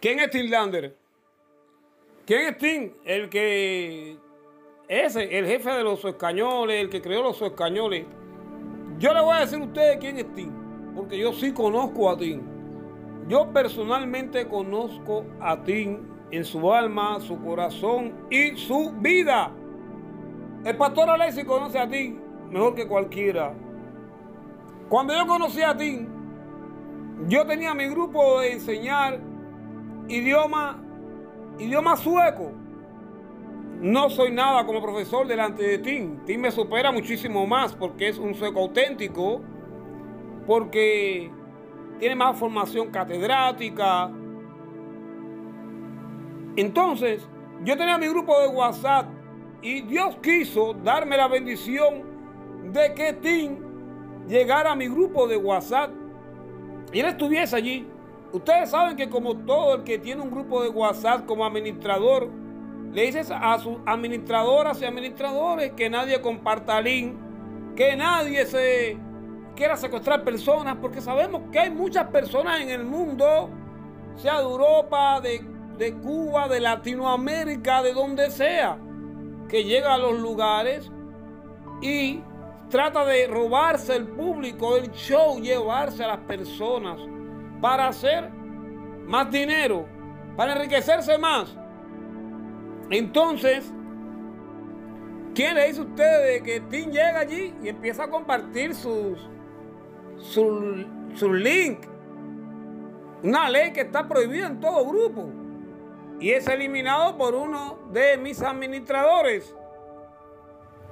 ¿Quién es Tim Lander? ¿Quién es Tim? El que. Ese, el jefe de los españoles, el que creó los españoles. Yo le voy a decir a ustedes quién es Tim, porque yo sí conozco a Tim. Yo personalmente conozco a Tim en su alma, su corazón y su vida. El pastor Alexis conoce a Tim mejor que cualquiera. Cuando yo conocí a Tim, yo tenía mi grupo de enseñar idioma, idioma sueco. No soy nada como profesor delante de Tim. Tim me supera muchísimo más porque es un sueco auténtico, porque tiene más formación catedrática. Entonces, yo tenía mi grupo de WhatsApp y Dios quiso darme la bendición de que Tim llegara a mi grupo de WhatsApp y él estuviese allí. Ustedes saben que como todo el que tiene un grupo de WhatsApp como administrador, le dices a sus administradoras y administradores que nadie comparta link, que nadie se quiera secuestrar personas, porque sabemos que hay muchas personas en el mundo, sea de Europa, de, de Cuba, de Latinoamérica, de donde sea, que llega a los lugares y trata de robarse el público, el show, llevarse a las personas para hacer más dinero, para enriquecerse más. Entonces, ¿quién le dice a ustedes que Tim llega allí y empieza a compartir sus, su, su link? Una ley que está prohibida en todo grupo y es eliminado por uno de mis administradores.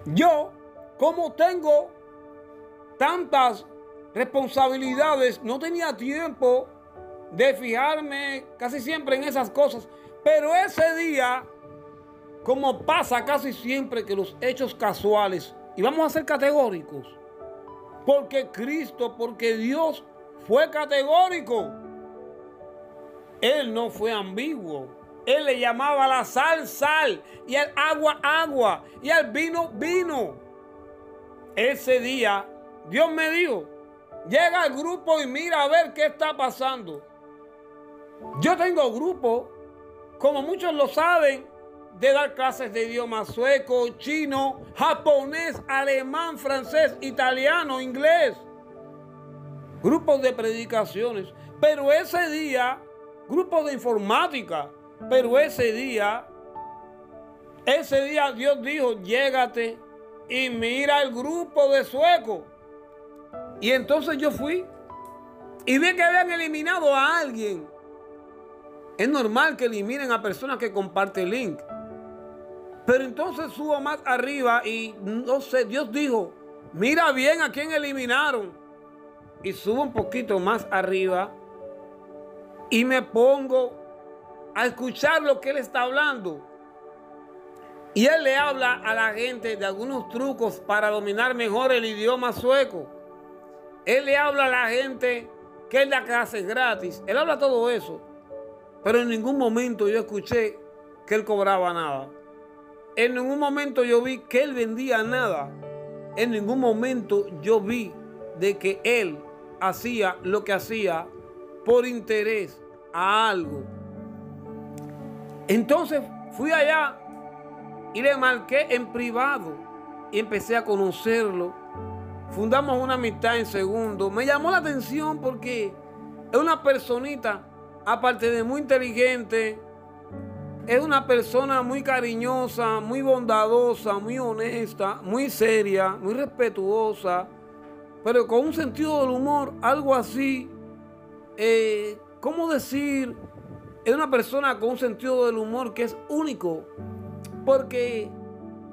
Yo, como tengo tantas responsabilidades, no tenía tiempo de fijarme casi siempre en esas cosas. Pero ese día, como pasa casi siempre que los hechos casuales, y vamos a ser categóricos, porque Cristo, porque Dios fue categórico. Él no fue ambiguo. Él le llamaba la sal, sal, y al agua, agua, y al vino, vino. Ese día, Dios me dijo, Llega al grupo y mira a ver qué está pasando. Yo tengo grupo, como muchos lo saben, de dar clases de idioma sueco, chino, japonés, alemán, francés, italiano, inglés. Grupos de predicaciones. Pero ese día, grupos de informática. Pero ese día, ese día Dios dijo, llégate y mira el grupo de suecos. Y entonces yo fui y vi que habían eliminado a alguien. Es normal que eliminen a personas que comparten el link. Pero entonces subo más arriba y no sé, Dios dijo, mira bien a quién eliminaron. Y subo un poquito más arriba y me pongo a escuchar lo que él está hablando. Y él le habla a la gente de algunos trucos para dominar mejor el idioma sueco. Él le habla a la gente que él da clases gratis. Él habla todo eso. Pero en ningún momento yo escuché que él cobraba nada. En ningún momento yo vi que él vendía nada. En ningún momento yo vi de que él hacía lo que hacía por interés a algo. Entonces fui allá y le marqué en privado y empecé a conocerlo fundamos una amistad en segundo. Me llamó la atención porque es una personita, aparte de muy inteligente, es una persona muy cariñosa, muy bondadosa, muy honesta, muy seria, muy respetuosa, pero con un sentido del humor, algo así, eh, ¿cómo decir? Es una persona con un sentido del humor que es único, porque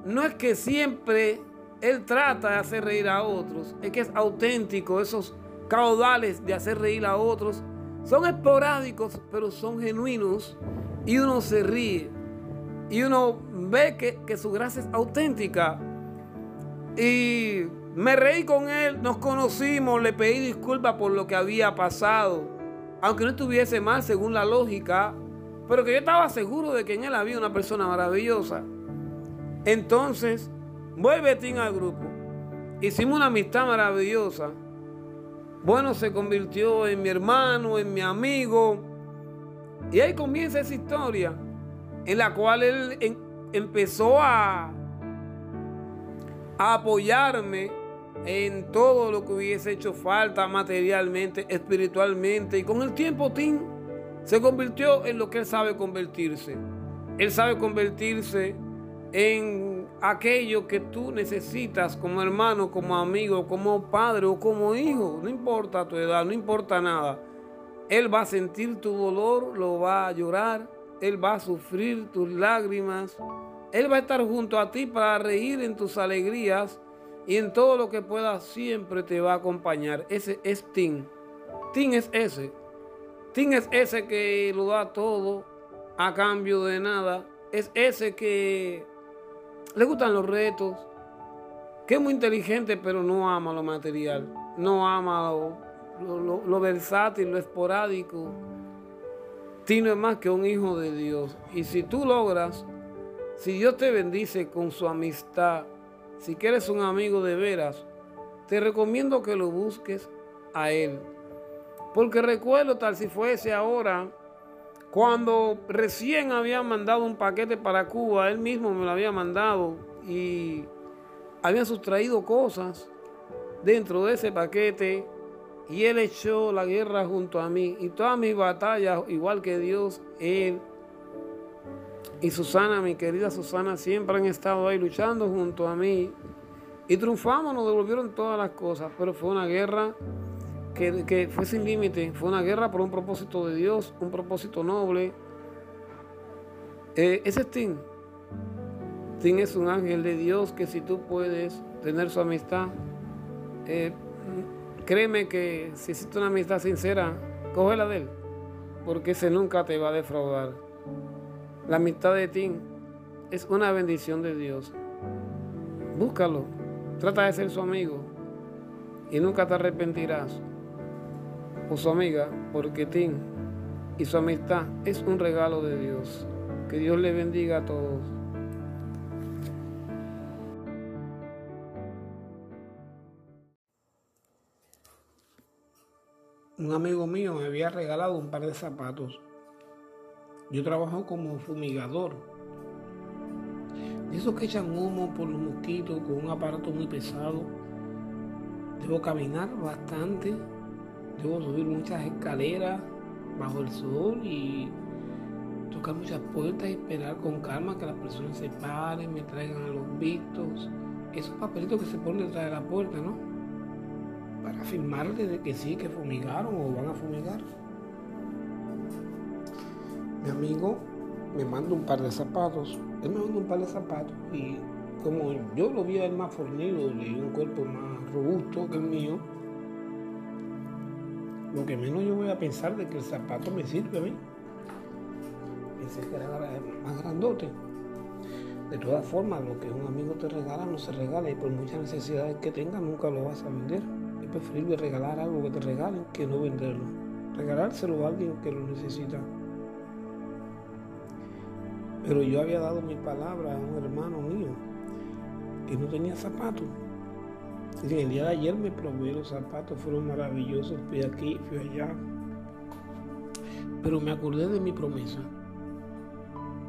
no es que siempre él trata de hacer reír a otros. Es que es auténtico. Esos caudales de hacer reír a otros son esporádicos, pero son genuinos. Y uno se ríe. Y uno ve que, que su gracia es auténtica. Y me reí con él, nos conocimos, le pedí disculpas por lo que había pasado. Aunque no estuviese mal según la lógica, pero que yo estaba seguro de que en él había una persona maravillosa. Entonces, Vuelve Tim al grupo. Hicimos una amistad maravillosa. Bueno, se convirtió en mi hermano, en mi amigo. Y ahí comienza esa historia en la cual él empezó a, apoyarme en todo lo que hubiese hecho falta materialmente, espiritualmente. Y con el tiempo Tim se convirtió en lo que él sabe convertirse. Él sabe convertirse en aquello que tú necesitas como hermano, como amigo, como padre o como hijo. No importa tu edad, no importa nada. Él va a sentir tu dolor, lo va a llorar, Él va a sufrir tus lágrimas. Él va a estar junto a ti para reír en tus alegrías y en todo lo que pueda siempre te va a acompañar. Ese es Tim. Tim es ese. Tim es ese que lo da todo a cambio de nada. Es ese que le gustan los retos, que es muy inteligente pero no ama lo material, no ama lo lo, versátil, lo esporádico. tiene más que un hijo de Dios. Y si tú logras, si Dios te bendice con su amistad, si quieres un amigo de veras, te recomiendo que lo busques a Él. Porque recuerdo tal si fuese ahora, cuando recién había mandado un paquete para Cuba, Él mismo me lo había mandado y había sustraído cosas dentro de ese paquete y Él echó la guerra junto a mí. Y todas mis batallas, igual que Dios, Él y Susana, mi querida Susana, siempre han estado ahí luchando junto a mí. Y triunfamos, nos devolvieron todas las cosas. Pero fue una guerra que, fue sin límite. Fue una guerra por un propósito de Dios, un propósito noble. Eh, ese es Tim. Tim es un ángel de Dios que si tú puedes tener su amistad, eh, Créeme que si existe una amistad sincera, cógela de él, porque ese nunca te va a defraudar. La amistad de ti es una bendición de Dios. Búscalo, trata de ser su amigo y nunca te arrepentirás. O su amiga, porque Tim y su amistad es un regalo de Dios. Que Dios le bendiga a todos. un amigo mío me había regalado un par de zapatos. Yo trabajo como fumigador. De esos que echan humo por los mosquitos con un aparato muy pesado. Debo caminar bastante. Debo subir muchas escaleras bajo el sol y tocar muchas puertas y esperar con calma que las personas se paren, me traigan a los vistos. Esos papelitos que se ponen detrás de la puerta, ¿no? para afirmarle de que sí, que fumigaron o van a fumigar. Mi amigo me manda un par de zapatos. Él me manda un par de zapatos y como yo lo vi a él más fornido y un cuerpo más robusto que el mío, lo que menos yo voy a pensar de que el zapato me sirve a mí. Pensé que era más grandote. De todas formas, lo que un amigo te regala no se regala y por muchas necesidades que tenga nunca lo vas a vender preferible regalar algo que te regalen que no venderlo. Regalárselo a alguien que lo necesita. Pero yo había dado mi palabra a un hermano mío que no tenía zapatos. El día de ayer me probé los zapatos, fueron maravillosos, fui aquí, fui allá. Pero me acordé de mi promesa.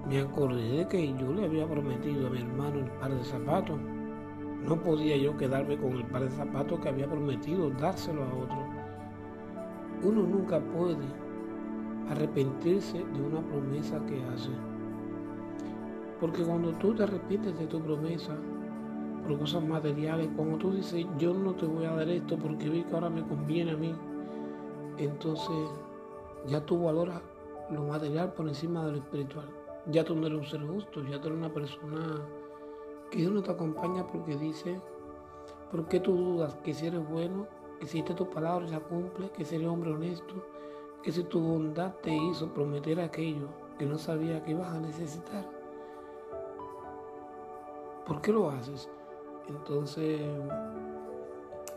Me acordé de que yo le había prometido a mi hermano un par de zapatos no podía yo quedarme con el par de zapatos que había prometido dárselo a otro. Uno nunca puede arrepentirse de una promesa que hace. Porque cuando tú te arrepientes de tu promesa por cosas materiales, cuando tú dices, yo no te voy a dar esto porque vi que ahora me conviene a mí, entonces ya tú valoras lo material por encima de lo espiritual. Ya tú no eres un ser justo, ya tú eres una persona que Dios no te acompaña porque dice, ¿por qué tú dudas que si eres bueno, que si tu palabra ya cumple, que si eres hombre honesto, que si tu bondad te hizo prometer aquello que no sabía que ibas a necesitar? ¿Por qué lo haces? Entonces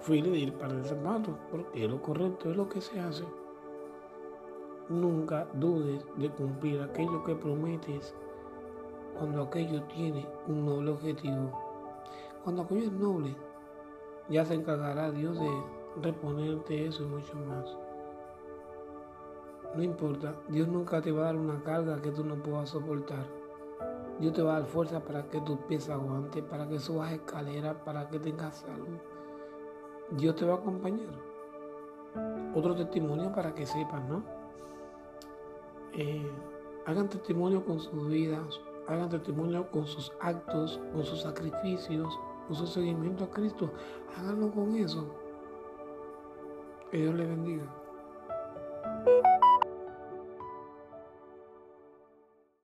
fui a le di el zapatos, porque es lo correcto, es lo que se hace. Nunca dudes de cumplir aquello que prometes cuando aquello tiene un noble objetivo. Cuando aquello es noble, ya se encargará Dios de reponerte eso y mucho más. no importa, Dios nunca te va a dar una carga que tú no puedas soportar. Dios te va a dar fuerza para que tus pies aguanten, para que subas escaleras, para que tengas salud. Dios te va a acompañar. Otro testimonio para que sepan, ¿no? Eh, hagan testimonio con sus vidas, hagan testimonio con sus actos, con sus sacrificios, con su seguimiento a Cristo. Háganlo con eso. Que Dios le bendiga.